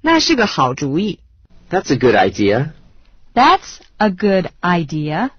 那是个好主意。That's a good idea. That's a good idea.